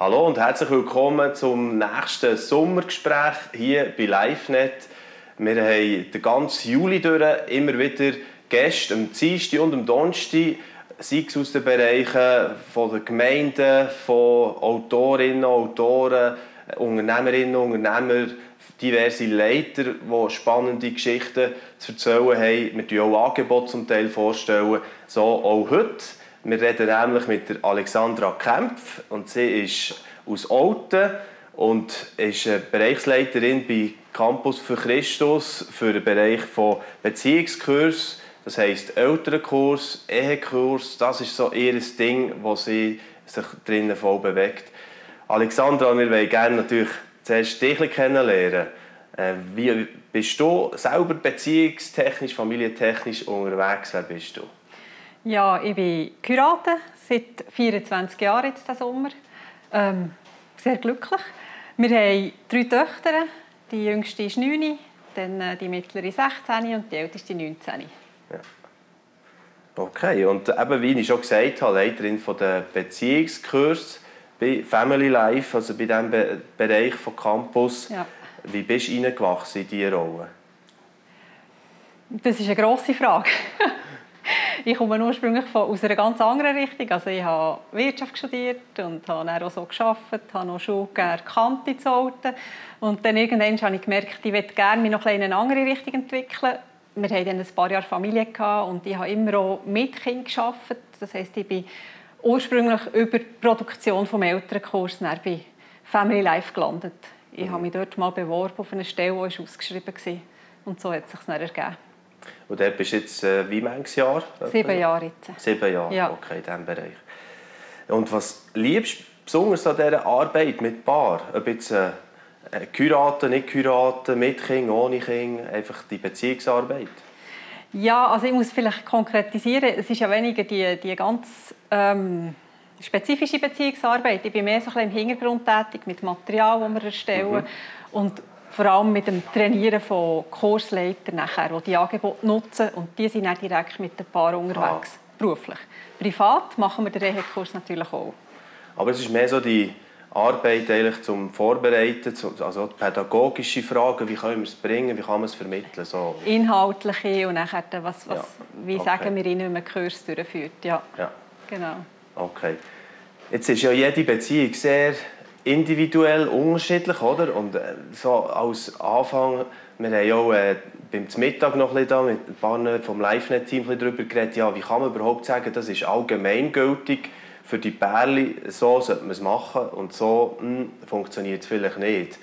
Hallo und herzlich willkommen zum nächsten Sommergespräch hier bei LiveNet. Wir haben den ganzen Juli durch immer wieder Gäste am Dienstag und am Donnerstag, sei es aus den Bereichen von der Gemeinden, von Autorinnen, Autoren, Unternehmerinnen, Unternehmer, diverse Leiter, die spannende Geschichten zu erzählen haben. Wir stellen auch Angebote zum Teil vorstellen, so auch heute. Wir reden nämlich mit der Alexandra Kempf und sie ist aus Olten und ist Bereichsleiterin bei Campus für Christus für den Bereich von Beziehungskurs, das heisst Elternkurs, Ehekurs. Das ist so ihr Ding, wo sie sich drinnen voll bewegt. Alexandra, wir wollen gerne natürlich zuerst dich kennenlernen. Äh, wie bist du selber beziehungstechnisch, familientechnisch unterwegs? Wer bist du? Ja, ich bin Kurate seit 24 Jahren jetzt diesen Sommer. Ähm, sehr glücklich. Wir haben drei Töchter. Die jüngste ist 9, dann äh, die mittlere 16 und die älteste 19. Ja. Okay, und eben, wie ich schon gesagt habe, Leiterin von der Beziehungskurs bei Family Life, also bei diesem Be Bereich von Campus. Ja. Wie bist du in diese Rolle? Das ist eine grosse Frage. ich komme ursprünglich von, aus einer ganz anderen Richtung. Also ich habe Wirtschaft studiert und habe dann auch so gearbeitet, habe noch Schule erkannt in Zolten. Und dann irgendwann habe ich gemerkt, ich möchte gerne mich noch in eine andere Richtung entwickeln. Wir hatten dann ein paar Jahre Familie und ich habe immer auch mit Kindern gearbeitet. Das heisst, ich bin ursprünglich über die Produktion des Elternkurses bei Family Life gelandet. Ich habe mich dort mal beworben auf eine Stelle, die ausgeschrieben war. Und so hat es sich dann ergeben. Und dort bist du jetzt äh, wie manches Jahr? Sieben Jahre jetzt. Sieben Jahre, ja. okay, in diesem Bereich. Und was liebst du besonders an dieser Arbeit mit Paar? Ob jetzt äh, Kuraten, nicht Kuraten, mit Kind, ohne Kind, einfach die Beziehungsarbeit? Ja, also ich muss vielleicht konkretisieren. Es ist ja weniger die, die ganz ähm, spezifische Beziehungsarbeit. Ich bin mehr so ein im Hintergrund tätig mit Material, das wir erstellen. Mhm. Und vor allem mit dem Trainieren von Kursleitern, nachher, die die Angebote nutzen. Und die sind dann direkt mit den Paaren unterwegs, ah. beruflich. Privat machen wir den Rehekurs natürlich auch. Aber es ist mehr so die Arbeit eigentlich zum Vorbereiten, also pädagogische Fragen, wie können wir es bringen, wie kann man es vermitteln? So. Inhaltliche und nachher, was, was, ja. wie okay. sagen wir ihnen, wenn man Kurs durchführt. Ja. ja. Genau. Okay. Jetzt ist ja jede Beziehung sehr individuell unterschiedlich, oder? Und äh, so als Anfang, wir haben auch äh, beim Mittag noch ein da mit ein paar vom LiveNet-Team darüber geredet, ja, wie kann man überhaupt sagen, das ist allgemeingültig für die Pärchen, so sollte man es machen und so hm, funktioniert es vielleicht nicht.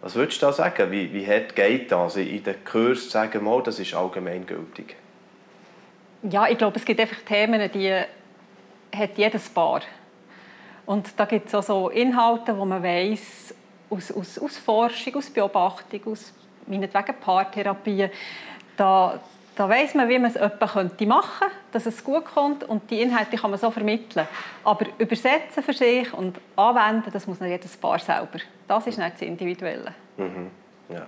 Was würdest du da sagen? Wie, wie hart geht das, in den Kurs sagen, mal, das ist allgemeingültig? Ja, ich glaube, es gibt einfach Themen, die hat jedes Paar. Und da gibt es auch so Inhalte, wo man weiß aus, aus, aus Forschung, aus Beobachtung, aus meinetwegen Paartherapie, da, da weiß man, wie man es etwa könnte machen könnte, dass es gut kommt und die Inhalte kann man so vermitteln. Aber übersetzen für sich und anwenden, das muss nicht jedes Paar selber. Das ist nicht das Individuelle. Mhm. Ja.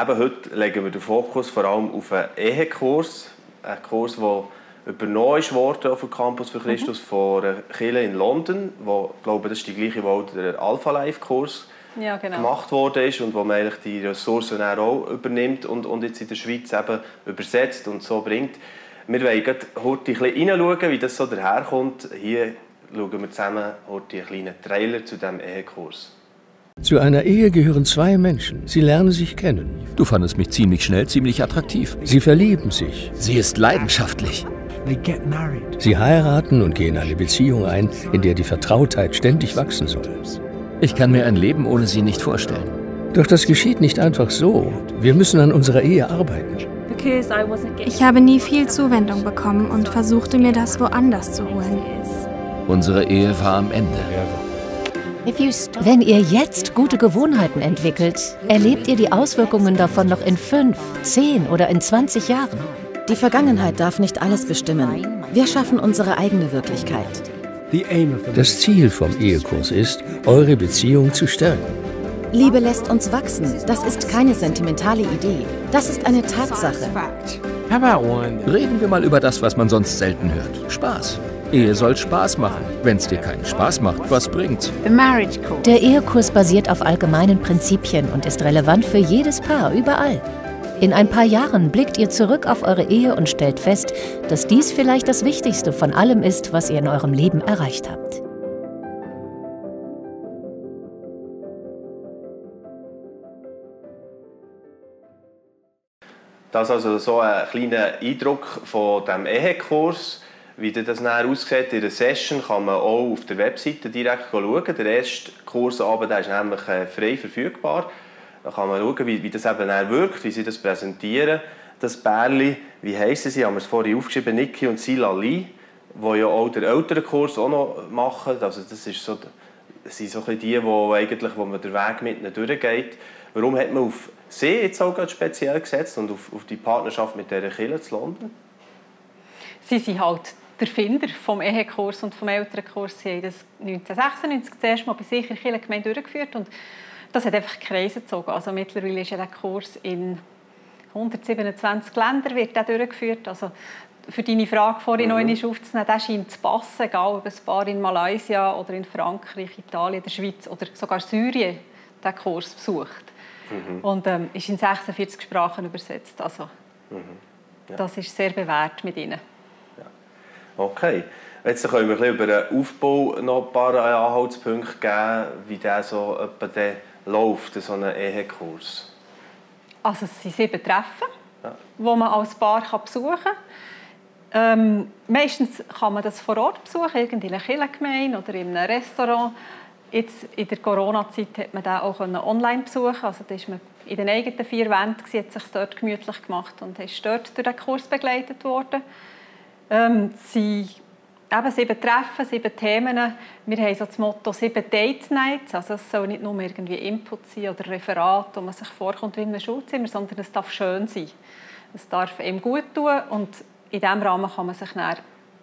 Eben heute legen wir den Fokus vor allem auf einen Ehekurs, einen Kurs, der übernommen worden auf dem Campus für Christus mhm. von einer Kirche in London, wo, ich glaube, das ist die gleiche, wo der Alpha Life Kurs ja, genau. gemacht worden ist und wo man eigentlich die Ressourcen auch übernimmt und, und jetzt in der Schweiz eben übersetzt und so bringt. Wir wollen heute ein bisschen hineinschauen, wie das so daherkommt. Hier schauen wir zusammen heute einen kleinen Trailer zu diesem Ehekurs. Zu einer Ehe gehören zwei Menschen. Sie lernen sich kennen. Du fandest mich ziemlich schnell ziemlich attraktiv. Sie verlieben sich. Sie ist leidenschaftlich. Sie heiraten und gehen eine Beziehung ein, in der die Vertrautheit ständig wachsen soll. Ich kann mir ein Leben ohne sie nicht vorstellen. Doch das geschieht nicht einfach so. Wir müssen an unserer Ehe arbeiten. Ich habe nie viel Zuwendung bekommen und versuchte mir das woanders zu holen. Unsere Ehe war am Ende. Wenn ihr jetzt gute Gewohnheiten entwickelt, erlebt ihr die Auswirkungen davon noch in fünf, zehn oder in 20 Jahren. Die Vergangenheit darf nicht alles bestimmen. Wir schaffen unsere eigene Wirklichkeit. Das Ziel vom Ehekurs ist, eure Beziehung zu stärken. Liebe lässt uns wachsen. Das ist keine sentimentale Idee. Das ist eine Tatsache. Reden wir mal über das, was man sonst selten hört. Spaß. Ehe soll Spaß machen. Wenn es dir keinen Spaß macht, was bringt's? Der Ehekurs basiert auf allgemeinen Prinzipien und ist relevant für jedes Paar überall. In ein paar Jahren blickt ihr zurück auf eure Ehe und stellt fest, dass dies vielleicht das Wichtigste von allem ist, was ihr in eurem Leben erreicht habt. Das ist also so ein kleiner Eindruck von dem Ehekurs. Wie das dann aussieht in der Session, kann man auch auf der Webseite direkt schauen. Der erste Kursabend ist nämlich äh, frei verfügbar. Da kann man schauen, wie, wie das eben dann wirkt, wie sie das präsentieren. Das Bärli, wie heissen sie? Haben wir es vorhin aufgeschrieben, Niki und Sila Lee, die ja auch den älteren Kurs auch noch machen. Also das, ist so, das sind so die, die, eigentlich, wo man den Weg mit ihnen durchgeht. Warum hat man auf sie jetzt auch speziell gesetzt und auf, auf die Partnerschaft mit dieser Kirche zu London? Sie sind halt der Finder vom Ehekurs und vom Elternkurs. Sie haben das 1996 das erste Mal bei sich in der Gemeinde durchgeführt und das hat einfach Kreise gezogen. Also mittlerweile ist ja der Kurs in 127 Ländern wird der durchgeführt. Also für deine Frage vorhin mhm. noch aufzunehmen, der scheint zu passen, egal ob ein Paar in Malaysia oder in Frankreich, Italien, der Schweiz oder sogar Syrien den Kurs besucht. Mhm. Und ähm, ist in 46 Sprachen übersetzt. Also, mhm. ja. Das ist sehr bewährt mit ihnen. Ja. Okay. Jetzt können wir über den Aufbau noch ein paar Anhaltspunkte geben, wie der so etwa der läuft, so einen Ehekurs. Also es sind sieben Treffen, ja. die man als Paar kann besuchen kann. Ähm, meistens kann man das vor Ort besuchen, in einer Kirchengemeinde oder in einem Restaurant. Jetzt in der Corona-Zeit hat man das auch online besuchen. Also da ist man in den eigenen vier Wänden, hat sich dort gemütlich gemacht und ist dort durch den Kurs begleitet worden. Ähm, sie eben sieben Treffen, sieben Themen. Wir haben so das Motto sieben Date Nights. Also es soll nicht nur irgendwie Input sein oder Referat, wo man sich vorkommt wie in einem Schulzimmer, sondern es darf schön sein. Es darf ihm gut tun und in diesem Rahmen kann man sich dann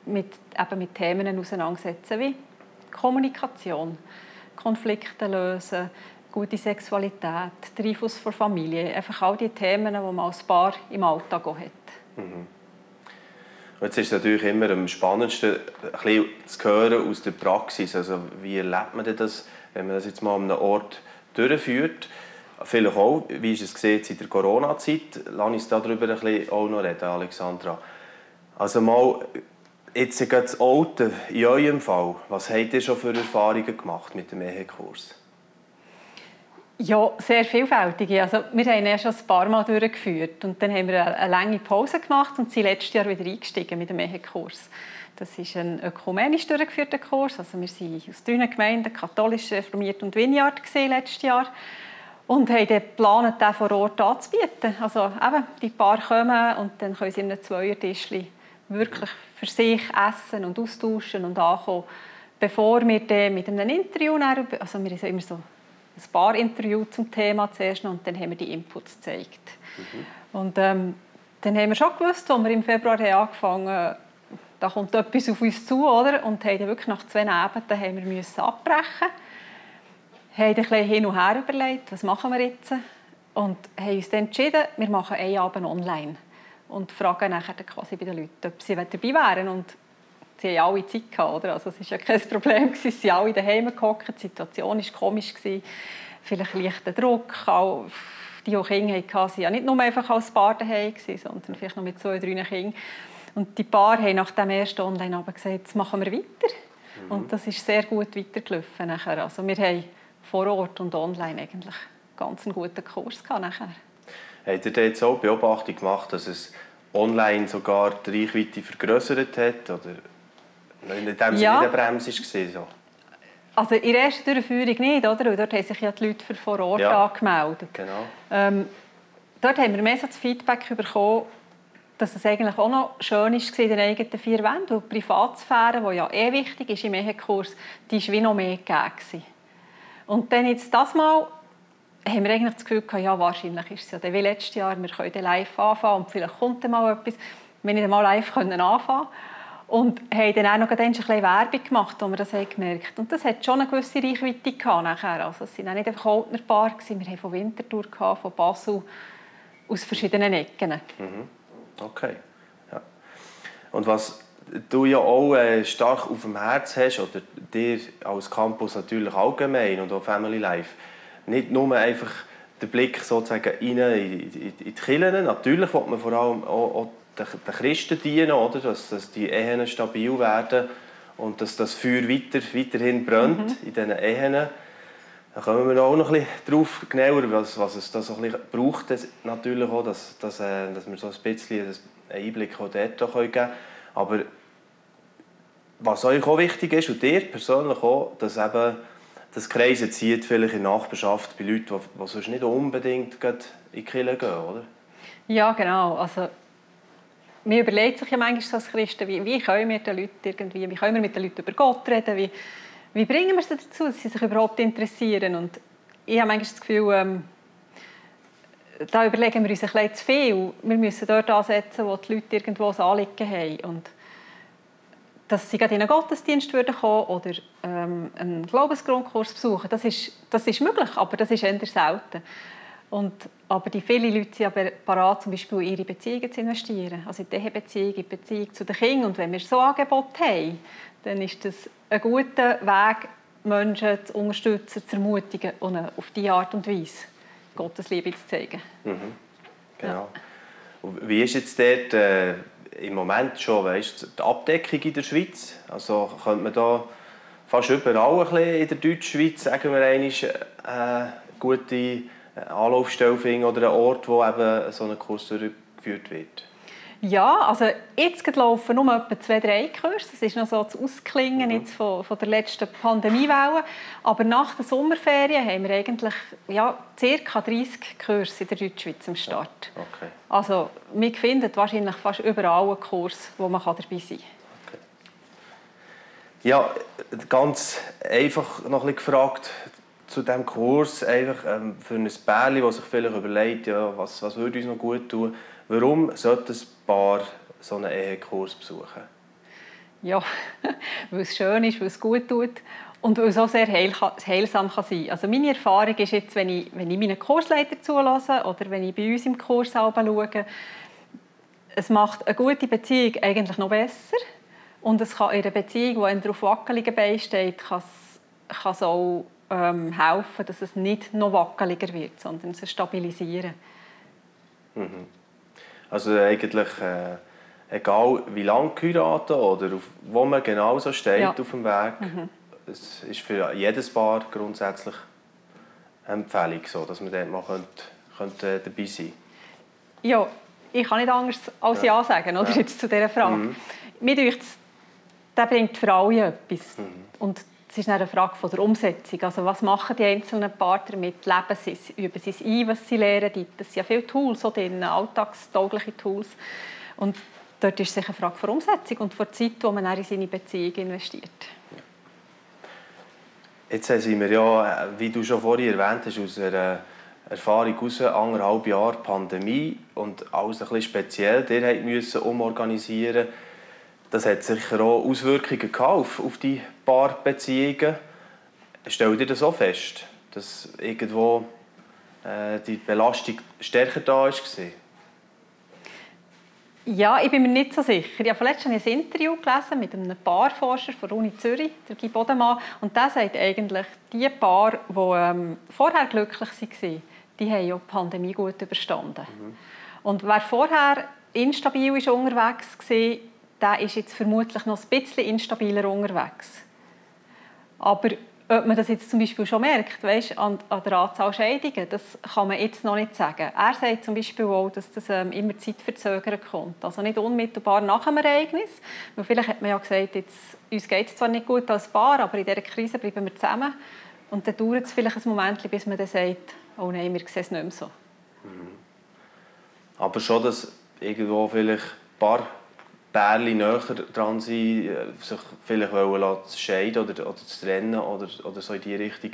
mit, eben mit Themen auseinandersetzen wie Kommunikation Konflikte lösen, gute Sexualität, der von Familie, einfach all die Themen, die man als Paar im Alltag hat. Mhm. Jetzt ist es natürlich immer am spannendsten, ein bisschen zu hören aus der Praxis. Also wie erlebt man das, wenn man das jetzt mal an einem Ort durchführt? Vielleicht auch, wie ist es gesehen in der Corona-Zeit? Lass uns darüber ein bisschen auch noch reden, Alexandra. Also mal Jetzt gerade das Alte, in eurem Fall, was habt ihr schon für Erfahrungen gemacht mit dem Ehekurs? Ja, sehr vielfältige. Also, wir haben ihn schon ein paar Mal durchgeführt und dann haben wir eine lange Pause gemacht und sind letztes Jahr wieder eingestiegen mit dem Ehekurs. Das ist ein ökumenisch durchgeführter Kurs. Also wir sind aus drei Gemeinden, katholisch, reformiert und Vineyard letztes Jahr und haben dann geplant, den vor Ort anzubieten. Also eben, die Paar kommen und dann können sie in einem Zweiertischchen wirklich für sich essen und austauschen und ankommen, bevor wir dann mit einem Interview, also wir haben immer so ein paar Interview zum Thema zuerst und dann haben wir die Inputs gezeigt. Mhm. Und ähm, dann haben wir schon gewusst, als wir im Februar haben angefangen haben, da kommt etwas auf uns zu, oder? Und haben wirklich nach zwei Abenden haben wir müssen abbrechen. Wir haben ein bisschen hin und her überlegt, was machen wir jetzt? Und haben uns dann entschieden, wir machen einen Abend online und fragen nachher quasi bei den Leuten, ob sie dabei wären. Und sie hatten alle Zeit. Gehabt, oder? Also es war ja kein Problem, sie sind alle daheim gehockt, die Situation war komisch. Vielleicht leichter Druck. Auch die, die Kinder hatten, waren ja nicht nur einfach als Paar daheim, sondern vielleicht noch mit zwei, drei Kindern. Und die Paar haben nach dem ersten Online-Abend gesagt, jetzt machen wir weiter. Mhm. Und das ist sehr gut weitergelaufen. Nachher. Also wir haben vor Ort und online eigentlich ganz einen guten Kurs gehabt nachher. Habt ihr jetzt auch Beobachtung gemacht, dass es online sogar die Reichweite vergrößert hat? Oder in dem Sinne ja. eine Bremse war? So? Also in der ersten Durchführung nicht, oder? Und dort haben sich ja die Leute für vor Ort ja. angemeldet. Genau. Ähm, dort haben wir mehr so das Feedback bekommen, dass es eigentlich auch noch schön war in den eigenen vier Wänden. Und die Privatsphäre, die ja eh wichtig ist im Ehekurs, die war wie noch mehr gegeben. Und dann jetzt das Mal haben wir eigentlich das Gefühl gehabt, ja, wahrscheinlich ist es ja wie letztes Jahr, wir können live anfangen und vielleicht kommt dann mal etwas. Wir nicht einmal live können anfangen und haben dann auch noch ein bisschen Werbung gemacht, wo wir das haben gemerkt Und das hat schon eine gewisse Reichweite gehabt nachher. Also es waren nicht einfach Oldnerpaare, wir haben von Winterthur, von Basel, aus verschiedenen Ecken. Mhm. Okay. Ja. Und was du ja auch äh, stark auf dem Herz hast, oder dir als Campus natürlich allgemein und auch Family Life, nicht nur einfach den Blick sozusagen rein in, in, in die Kirchen. Natürlich will man vor allem auch, auch den, Christen dienen, oder? Dass, dass die Ehen stabil werden und dass das Feuer weiter, weiterhin brennt mhm. in diesen Ehen. Da kommen wir auch noch ein bisschen drauf genauer, was, was es da so ein bisschen braucht, natürlich auch, dass, dass, äh, dass wir so ein bisschen einen Einblick auch dort geben können. Aber was euch auch wichtig ist und dir persönlich auch, dass eben das Kreisen zieht vielleicht in der Nachbarschaft bei Leuten, die, die sonst nicht unbedingt in die Kirche gehen, oder? Ja, genau. Also, man überlegt sich ja manchmal als Christen, wie, wie können wir den Leuten irgendwie, wie können wir mit den Leuten über Gott reden, wie, wie bringen wir sie dazu, dass sie sich überhaupt interessieren. Und ich habe manchmal das Gefühl, ähm, da überlegen wir uns ein bisschen zu viel. Wir müssen dort ansetzen, wo die Leute irgendwo ein Anliegen haben. Und dass sie gerade in einen Gottesdienst würden kommen oder ähm, einen Glaubensgrundkurs besuchen, das ist, das ist möglich, aber das ist eher selten. Und, aber die vielen Leute sind aber parat, zum Beispiel in ihre Beziehungen zu investieren, also in die Beziehung, in die Beziehung zu den Kindern. Und wenn wir so Angebote haben, dann ist das ein guter Weg, Menschen zu unterstützen, zu ermutigen und auf diese Art und Weise Gottes Liebe zu zeigen. Mhm. Genau. Ja. Wie ist jetzt dort äh, im Moment schon weißt, die Abdeckung in der Schweiz? Also könnte man da fast überall ein bisschen in der Deutschschweiz, sagen wir einmal, äh, gute Anlaufstelle finden oder einen Ort, wo eben so ein Kurs durchgeführt wird? Ja, also jetzt laufen nur etwa zwei, drei Kurse. Das ist noch so das Ausklingen mhm. jetzt von, von der letzten Pandemiewelle. Aber nach der Sommerferien haben wir eigentlich ja, ca. 30 Kurse in der Deutschschweiz am Start. Ja, okay. Also wir finden wahrscheinlich fast überall einen Kurs, wo man dabei sein kann. Okay. Ja, ganz einfach noch ein bisschen gefragt zu diesem Kurs, einfach ähm, für ein Pärchen, das sich vielleicht überlegt, ja, was, was würde uns noch gut tun, warum sollte ein Paar so einen Ehekurs besuchen? Ja, weil es schön ist, weil es gut tut und weil es auch sehr heil, heilsam kann sein Also meine Erfahrung ist jetzt, wenn ich, wenn ich meinen Kursleiter zulasse oder wenn ich bei uns im Kurs schaue, es macht eine gute Beziehung eigentlich noch besser und es kann in einer Beziehung, die auf wackeligen Beinen steht, kann es, kann es auch ähm, helfen, dass es nicht noch wackeliger wird, sondern es stabilisieren. Mhm. Also eigentlich äh, egal wie lange geheiratet oder auf, wo man genau so steht ja. auf dem Weg, mhm. es ist für jedes Paar grundsätzlich eine Empfehlung, so, dass man dort mal könnte, könnte äh, dabei sein Ja, ich kann nicht anders als Ja, ja sagen oder, ja. Jetzt zu dieser Frage. Mhm. Mir denkt, das bringt für alle etwas. Mhm. Und es ist eine Frage von der Umsetzung. Also was machen die einzelnen Partner mit? Leben sie es? Üben sie es ein, was sie lernen? Das sind ja viele Tools, so drin, alltagstaugliche Tools. Und dort ist es eine Frage von Umsetzung und von Zeit, die man in seine Beziehung investiert. Jetzt sind wir ja, wie du schon vorhin erwähnt hast, aus einer Erfahrung aus anderthalb Jahre Pandemie und alles ein bisschen speziell. Ihr müssen umorganisieren das hat sicher auch Auswirkungen auf, auf die Paarbeziehungen. Stellt ihr das auch fest, dass irgendwo äh, die Belastung stärker da war? Ja, ich bin mir nicht so sicher. Ich habe letztens ein Interview gelesen mit einem Paarforscher von der Uni Zürich, der Guy Bodemann, und der sagt eigentlich, die Paare, die ähm, vorher glücklich waren, die haben die Pandemie gut überstanden. Mhm. Und wer vorher instabil ist unterwegs war, der ist jetzt vermutlich noch ein bisschen instabiler unterwegs. Aber ob man das jetzt zum Beispiel schon merkt, weißt, an, der Anzahl Scheidungen, das kann man jetzt noch nicht sagen. Er sagt zum Beispiel auch, dass das ähm, immer zeitverzögert kommt. Also nicht unmittelbar nach dem Ereignis. Weil vielleicht hat man ja gesagt, jetzt, uns geht es zwar nicht gut als Paar, aber in dieser Krise bleiben wir zusammen. Und dann dauert es vielleicht ein Moment, bis man dann sagt, oh nein, wir sehen es nicht mehr so. Mhm. Aber schon, dass irgendwo vielleicht ein paar Pärchen näher dran sein, äh, sich vielleicht wollen scheiden oder, oder zu trennen oder, oder so in die Richtung.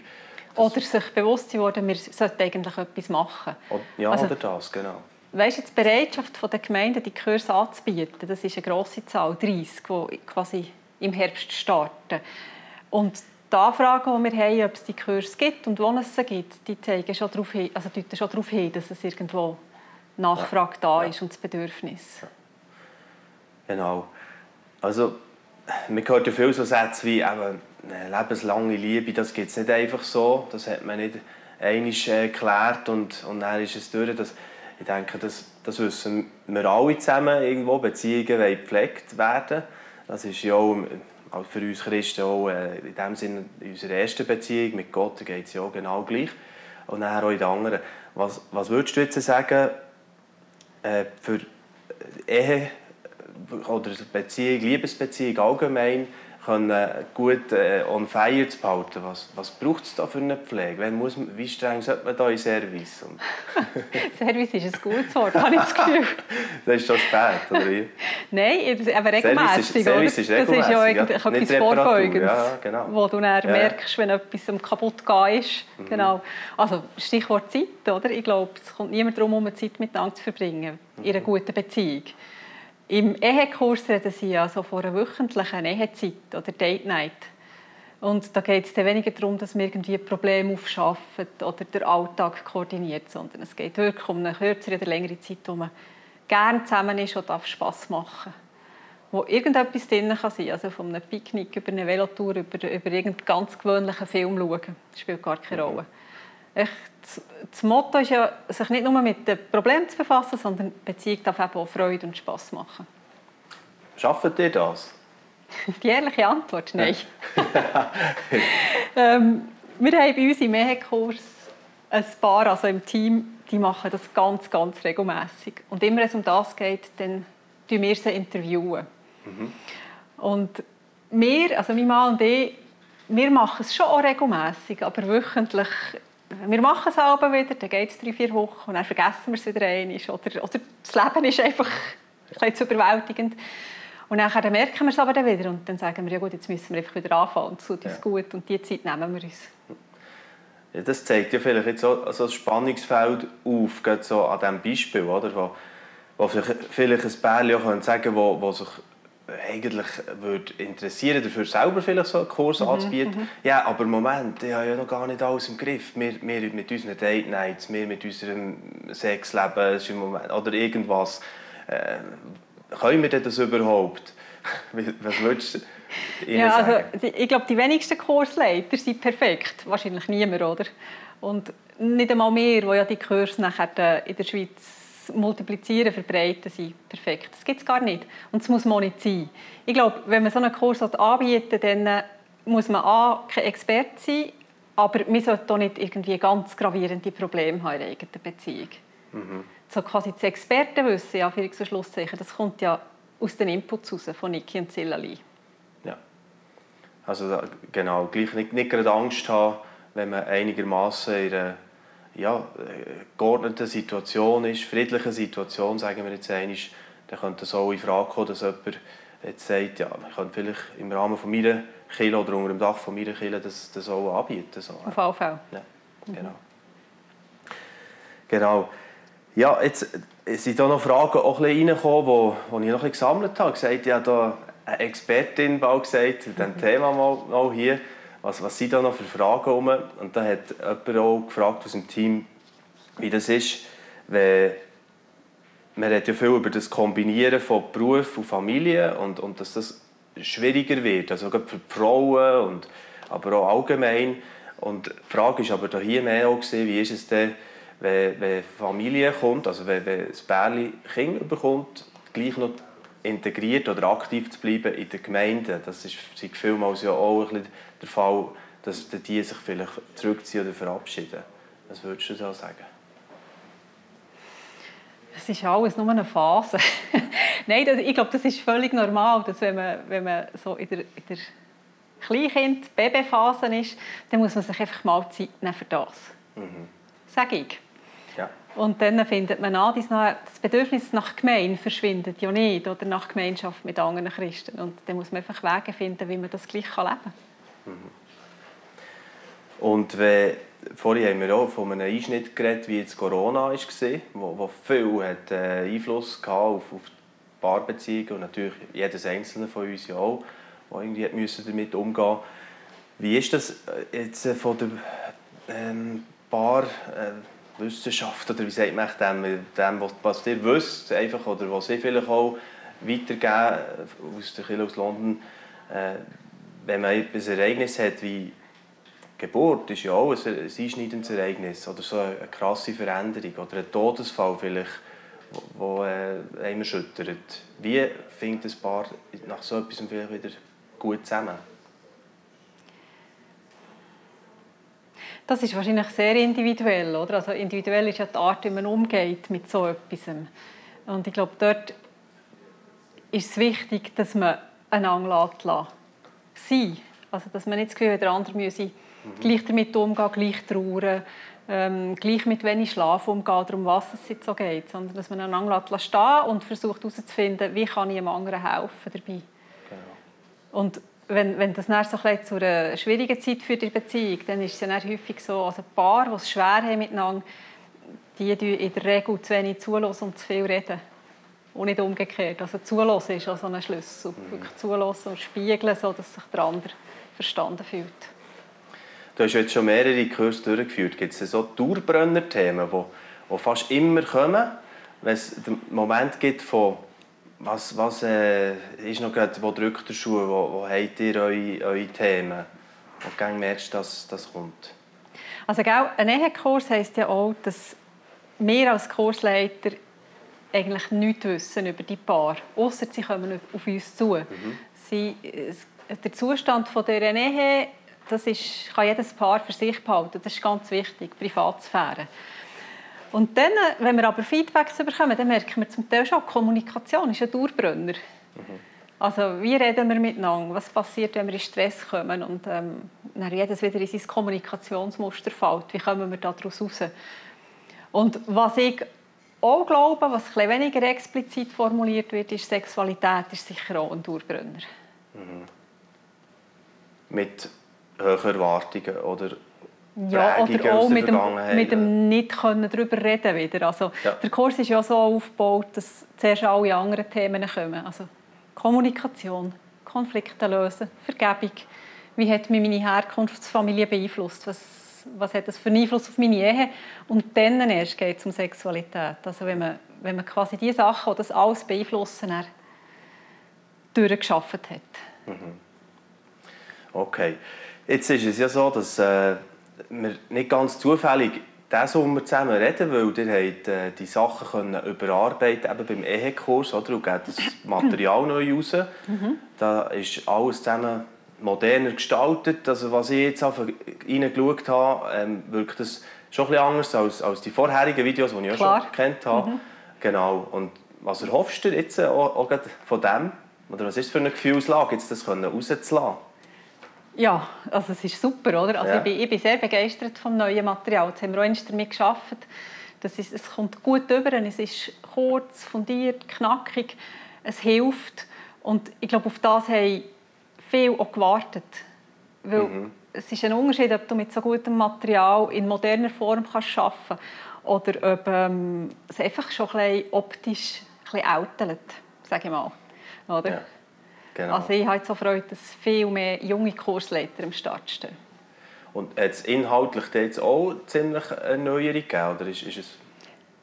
oder sich bewusst sein wir sollten eigentlich etwas machen. Ja, also, oder das, genau. Weißt, die Bereitschaft der Gemeinden, die Kurse anzubieten, das ist eine grosse Zahl, 30, die quasi im Herbst starten. Und die Anfragen, die wir haben, ob es die Kurse gibt und wo es sie gibt, die zeigen schon darauf hin, also deuten schon darauf hin, dass es irgendwo Nachfrage ja. da ist und das Bedürfnis. Ja. Genau. Also, man hört ja viel so Sätze wie eben, eine lebenslange Liebe, das gibt es nicht einfach so. Das hat man nicht einmal äh, geklärt und, und dann ist es durch. Das, ich denke, das, das wissen wir alle zusammen irgendwo. Beziehungen wollen gepflegt werden. Das ist ja auch für uns Christen auch äh, in dem Sinne in unserer ersten Beziehung mit Gott geht es ja auch genau gleich. Und dann auch in den anderen. Was, was würdest du jetzt sagen äh, für Ehe oder Beziehung, Liebesbeziehung allgemein, können gut äh, on fire zu behalten. Was, was braucht es da für eine Pflege? Wenn muss man, wie streng sollte man da in Service? Service ist ein gutes Wort, habe ich das Gefühl. das ist schon spät, oder wie? Nein, aber regelmäßig. Service ist, Service ist. Das ist ja ja. etwas Vorbeugendes, ja, genau. wo du dann ja. merkst, wenn etwas kaputt geht ist. Mhm. Genau. Also Stichwort Zeit, oder? Ich glaube, es kommt niemand darum, um Zeit miteinander zu verbringen in einer mhm. guten Beziehung. Im Ehekurs reden sie ja so von einer wöchentlichen Ehezeit oder Date Night. Und da geht es dann weniger darum, dass man irgendwie Probleme aufschafft oder den Alltag koordiniert, sondern es geht wirklich um eine kürzere oder längere Zeit, wo man gerne zusammen ist und darf Spass machen wo irgendetwas drin kann sein also von einem Picknick über eine Velotour, über, über irgendeinen ganz gewöhnlichen Film schauen. Das spielt gar keine mhm. Rolle. Echt, das Motto ist ja, sich nicht nur mit dem Problem zu befassen, sondern Beziehung darf eben auch Freude und Spass machen. Schafft ihr das? Die ehrliche Antwort, nein. ähm, wir haben bei uns im Ehekurs ein Paar, also im Team, die machen das ganz, ganz regelmäßig. Und immer, wenn es um das geht, dann interviewen wir sie. Interviewen. Mhm. Und wir, also mein Mann und ich, wir machen es schon auch regelmäßig, aber wöchentlich wir machen es aber wieder, dann geht es drei, vier Wochen und dann vergessen wir es wieder einmal. Oder, oder das Leben ist einfach ein zu überwältigend. Und dann merken wir es aber dann wieder und dann sagen wir, ja gut, jetzt müssen wir einfach wieder anfangen und es tut uns ja. gut und die Zeit nehmen wir uns. Ja, das zeigt ja vielleicht jetzt so, so ein Spannungsfeld auf, gerade so an diesem Beispiel, oder? Wo, wo vielleicht ein Pärchen auch sagen wo, wo sich eigentlich würde interessieren, dafür selber vielleicht so einen Kurs mhm, anzubieten. Mhm. Ja, aber Moment, ich habe ja noch gar nicht alles im Griff. Wir, wir mit unseren Date Nights, wir mit unserem Sexleben ist im Moment, oder irgendwas. Äh, können wir das überhaupt? Was würdest du Ihnen ja, also, ich glaube, die wenigsten Kursleiter sind perfekt. Wahrscheinlich niemand, oder? Und nicht einmal wir, die ja die Kurse nachher äh, in der Schweiz Multiplizieren, Verbreiten sein. Perfekt. Das gibt es gar nicht. Und das muss man auch nicht sein. Ich glaube, wenn man so einen Kurs anbietet, dann äh, muss man A, kein Experte sein, aber man sollte auch nicht irgendwie ganz gravierende Probleme haben in der eigenen Beziehung. Mhm. So quasi das Expertenwissen, ja, für so Schlusszeichen, das kommt ja aus den Inputs raus, von Niki und Zillali. Ja. Also genau, gleich nicht, nicht gerade Angst haben, wenn man einigermaßen in einer ja, geordneten Situation ist, friedliche Situation, sagen wir jetzt einmal, dann könnte es auch in Frage kommen, dass jemand jetzt sagt, ja, ich könnte vielleicht im Rahmen von meiner Kirche oder unter dem Dach von meiner Kirche das, das auch anbieten. So. Auf Fall. Ja, genau. Mhm. Genau. Ja, jetzt sind da noch Fragen auch reingekommen, die, die ich noch ein gesammelt habe. Ich habe gesagt, habe da eine Expertin bald gesagt, zu diesem Thema mal, mal hier was, was sind da noch für Fragen rum? Und da hat jemand auch gefragt aus dem Team, wie das ist, wenn man redet ja viel über das Kombinieren von Beruf und Familie und, und dass das schwieriger wird, also gerade für die Frauen und aber auch allgemein. Und die Frage ist aber hier mehr auch gewesen, wie ist es denn, wenn, wenn Familie kommt, also wenn, wenn das Bärli Kind bekommt, gleich noch integriert oder aktiv zu bleiben in der Gemeinde. Das ist seit vielmals ja auch ein bisschen der Fall, dass die sich vielleicht zurückziehen oder verabschieden. Was würdest du da sagen? Es ist alles nur eine Phase. Nein, das, ich glaube, das ist völlig normal, dass wenn man, wenn man so in der, in der Kleinkind-, Babyphase ist, dann muss man sich einfach mal Zeit nehmen für das. Mhm. Sage ich. Ja. Und dann findet man an, dass das Bedürfnis nach Gemeinde verschwindet ja nicht oder nach Gemeinschaft mit anderen Christen. Und dann muss man einfach Wege finden, wie man das gleich leben kann. Mhm. Und wenn, vorhin haben wir auch von einem Einschnitt geredet, wie jetzt Corona war, wo, wo viel hat, äh, Einfluss hatte auf, auf Paarbeziehungen und natürlich jedes Einzelne von uns ja auch, der irgendwie müssen damit umgehen Wie ist das äh, jetzt äh, von der ähm, Paarwissenschaft, äh, oder wie sagt man dem, dem was, ihr wisst, einfach, oder was ihr vielleicht auch weitergeben aus der Kirche aus London. Äh, wenn man ein Ereignis hat wie Geburt, ist ja auch ein, einschneidendes Ereignis oder so eine, krasse Veränderung oder ein Todesfall vielleicht, wo, wo äh, einen erschüttert. Wie findet ein Paar nach so etwas vielleicht wieder gut zusammen? Das ist wahrscheinlich sehr individuell, oder? Also individuell ist ja die Art, wie man umgeht mit so etwas. Und ich glaube, dort ist es wichtig, dass man einander lässt, sein Also, dass man nicht das Gefühl hat, der andere müsse mhm. gleich damit umgehen, gleich trauern, ähm, gleich mit wenig Schlaf umgehen, darum was es jetzt so geht. Sondern dass man einander lässt stehen und versucht herauszufinden, wie kann ich einem anderen helfen dabei. Genau. Und wenn, wenn das dann so ein zu einer schwierigen Zeit für die Beziehung, dann ist es ja häufig so, also ein Paar, die es schwer haben miteinander, die in der Regel zu wenig zulassen und zu viel reden. Und nicht umgekehrt. Also zulassen ist auch so ein Schlüssel. Mhm. Wirklich zulassen und spiegeln, sodass sich der andere verstanden fühlt. Du hast jetzt schon mehrere Kurse durchgeführt. Gibt es so Dauerbrenner-Themen, die, die fast immer kommen, wenn es den Moment gibt von was, was äh, ist noch gerade, wo drückt der Schuh, wo, wo habt ihr eure, eure Themen, wo du merkst, dass das kommt? Also gell, ein Ehekurs heisst ja auch, dass wir als Kursleiter eigentlich nichts wissen über die Paar, außer sie kommen auf uns zu. Mhm. Sie, der Zustand von der Ehe, das ist, kann jedes Paar für sich behalten. Das ist ganz wichtig, Privatsphäre. Und dann, wenn wir aber Feedbacks bekommen, dann merken wir zum Teil schon, Kommunikation ist ein Dauerbrenner. Mhm. Also wie reden wir miteinander? Was passiert, wenn wir in Stress kommen und ähm, dann jedes wieder in sein Kommunikationsmuster fällt? Wie kommen wir daraus raus? Und was ich auch glaube, was ein weniger explizit formuliert wird, ist Sexualität ist sicher auch ein Dauerbrenner. Mhm. Mit hohen Erwartungen oder ja, oder auch mit dem, mit dem nicht können darüber reden wieder. Also, ja. Der Kurs ist ja so aufgebaut, dass zuerst alle anderen Themen kommen. Also Kommunikation, Konflikte lösen, Vergebung. Wie hat mich meine Herkunftsfamilie beeinflusst? Was, was hat das für einen Einfluss auf meine Ehe? Und dann erst geht es um Sexualität. Also wenn man, wenn man quasi die Sachen, die das alles beeinflussen, durchgeschafft hat. Mhm. Okay. Jetzt ist es ja so, dass äh, wir nicht ganz zufällig diesen Sommer zusammen reden, weil ihr habt, äh, die Sachen können überarbeiten eben beim Ehekurs oder, und gebt das Material neu raus. Mhm. Da ist alles zusammen moderner gestaltet. Also was ich jetzt reingeschaut habe, ähm, wirkt das schon ein anders als, als die vorherigen Videos, die ich auch schon kennt habe. Mhm. Genau. Und was erhoffst du jetzt auch, auch von dem? Oder was ist für eine Gefühlslage, jetzt das rauszulassen? Ja, also es ist super, oder? Also ja. ich, bin, ich bin sehr begeistert vom neuen Material. Jetzt haben wir auch damit geschafft. Das ist, es kommt gut über, es ist kurz, fundiert, knackig, es hilft. Und ich glaube, auf das haben viele auch gewartet. Weil mhm. es ist ein Unterschied, ob du mit so gutem Material in moderner Form kannst arbeiten kannst oder ob ähm, es einfach schon ein bisschen optisch ein bisschen ältelt, sage ich mal. Oder? Ja. Genau. Also ich habe so Freude, dass viel mehr junge Kursleiter am Start stehen. Und hat es inhaltlich jetzt auch ziemlich eine Neuerung gegeben, oder ist, ist es...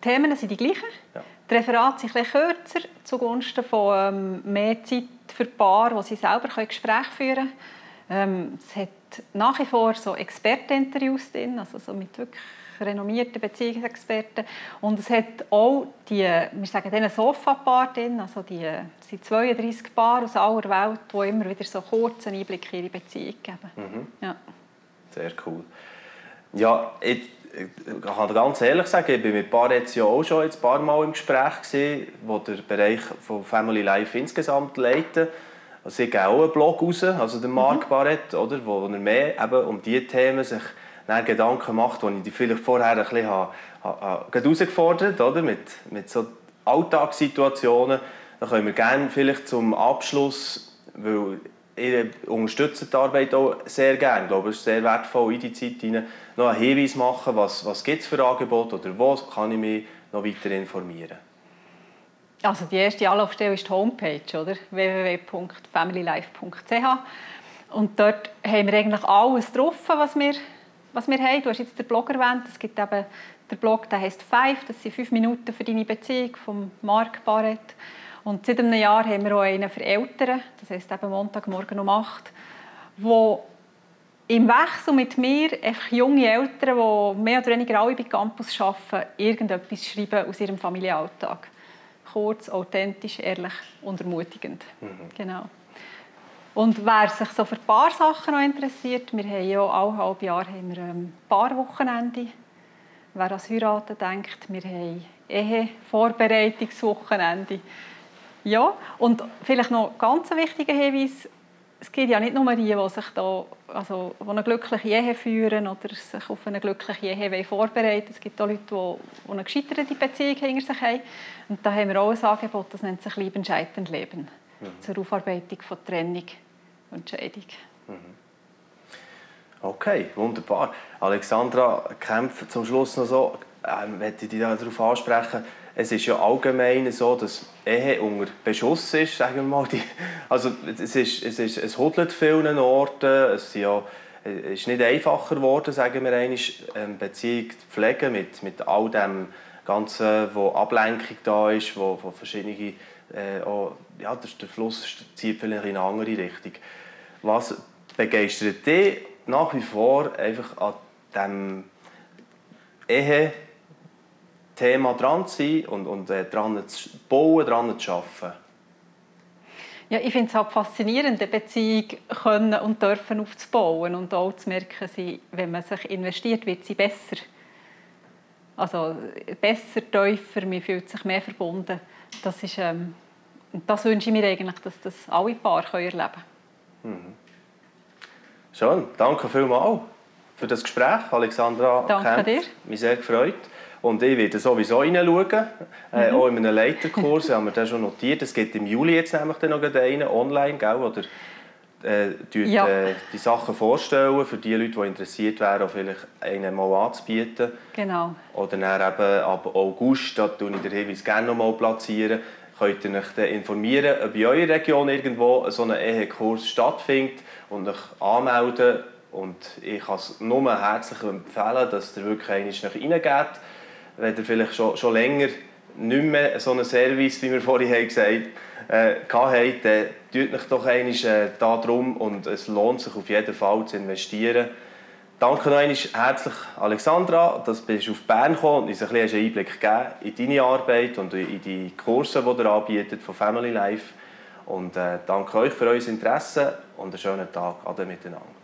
Die Themen sind die gleichen. Ja. Die Referate sind etwas kürzer, zugunsten von ähm, mehr Zeit für Paare, wo sie selber Gespräche führen können. Ähm, es hat nach wie vor so Experteninterviews drin, also so mit wirklich renommierten Beziehungsexperten. Und es hat auch die, wir sagen denen Sofa-Paar drin, also die sind 32 Paare aus aller Welt, die immer wieder so kurz einen Einblick in ihre Beziehung geben. Mhm. Ja. Sehr cool. Ja, ich, ich kann ganz ehrlich sagen, ich bin mit Paar jetzt ja auch schon ein paar Mal im Gespräch gewesen, wo der Bereich von Family Life insgesamt leiten. Also ich gebe auch einen Blog raus, also der Marc mhm. Barrett, oder, wo er mehr eben um diese Themen sich dann Gedanken macht, die ich vielleicht vorher ein bisschen herausgefordert habe, mit, mit so Alltagssituationen. Da können wir gerne vielleicht zum Abschluss, weil ihr unterstützt die Arbeit auch sehr gerne. Ich glaube, es ist sehr wertvoll in die Zeit hinein, noch einen Hinweis machen, was, was gibt es für Angebote oder wo kann ich mich noch weiter informieren. Also die erste Anlaufstelle ist die Homepage, oder? www.familylife.ch und dort haben wir eigentlich alles drauf, was wir was wir haben. Du hast jetzt den Blog erwähnt. Es gibt eben der Blog, der heißt Five. Das sind fünf Minuten für deine Beziehung von Mark Barrett. Und seit einem Jahr haben wir auch einen für Eltern, das heisst eben Montagmorgen um 8 wo im Wechsel mit mir einfach junge Eltern, die mehr oder weniger alle bei Campus arbeiten, irgendetwas schreiben aus ihrem Familienalltag. Kurz, authentisch, ehrlich und ermutigend. Mhm. Genau. Und wer sich so für ein paar Sachen noch interessiert, wir haben ja alle halbe Jahr haben wir ein ähm, Paarwochenende. Wer an Heiraten denkt, wir haben Ehe-Vorbereitungswochenende. Ja, und vielleicht noch ganz ein wichtiger Hinweis, es gibt ja nicht nur die, die sich da, also, die eine glückliche Ehe führen oder sich auf eine glückliche Ehe vorbereiten Es gibt auch Leute, die, die eine gescheiterte Beziehung hinter sich haben. Und da haben wir auch ein Angebot, das nennt sich «Lieben, Scheitern, Leben» mhm. zur Aufarbeitung von Trennung und Scheidung. Mhm. Okay, wunderbar. Alexandra kämpft zum Schluss noch so, äh, möchte ich dich darauf ansprechen, es ist ja allgemein so, dass Ehe unter Beschuss ist, sagen wir mal. also es, ist, es, ist, es hodelt vielen Orten, es, ja, es ist nicht einfacher geworden, sagen wir einmal, eine Beziehung zu pflegen mit, mit all dem Ganzen, wo Ablenkung da ist, wo, wo verschiedene, äh, auch, ja, der, Fluss zieht vielleicht in eine andere Richtung. Was begeistert dich nach wie vor einfach an diesem Ehe Thema dran zu sein und, und äh, dran zu bauen, dran zu arbeiten? Ja, ich finde es halt faszinierend, eine Beziehung können und dürfen aufzubauen und auch zu merken, sie, wenn man sich investiert, wird sie besser. Also besser, tiefer, man fühlt sich mehr verbunden. Das, ist, ähm, das wünsche ich mir eigentlich, dass das alle Paare erleben können. Mhm. Schön, danke vielmals für das Gespräch, Alexandra Danke Kempf. dir. Mich sehr gefreut. Und ich werde sowieso reinschauen, äh, mhm. auch in einem Leiterkurs, haben wir das schon notiert. Es gibt im Juli jetzt nämlich dann noch einen online, gell, oder äh, ja. äh, die Sachen vorstellen, für die Leute, die interessiert wären, auch vielleicht einen mal anzubieten. Genau. Oder dann eben ab August, da tue ich den Hinweis gerne noch mal platzieren, könnt ihr euch informieren, ob in eurer Region irgendwo so ein Ehekurs stattfindet und euch anmelden. Und ich kann es nur herzlich empfehlen, dass ihr wirklich einmal reingeht wenn ihr vielleicht schon, schon länger nicht mehr so einen Service, wie wir vorhin gesagt haben, äh, dann tut euch doch einmal äh, darum und es lohnt sich auf jeden Fall zu investieren. Danke noch einmal herzlich Alexandra, dass du auf Bern gekommen und uns ein bisschen einen Einblick gegeben in deine Arbeit und in die Kurse, die ihr anbietet von Family Life. Und äh, danke euch für euer Interesse und einen schönen Tag. Ade miteinander.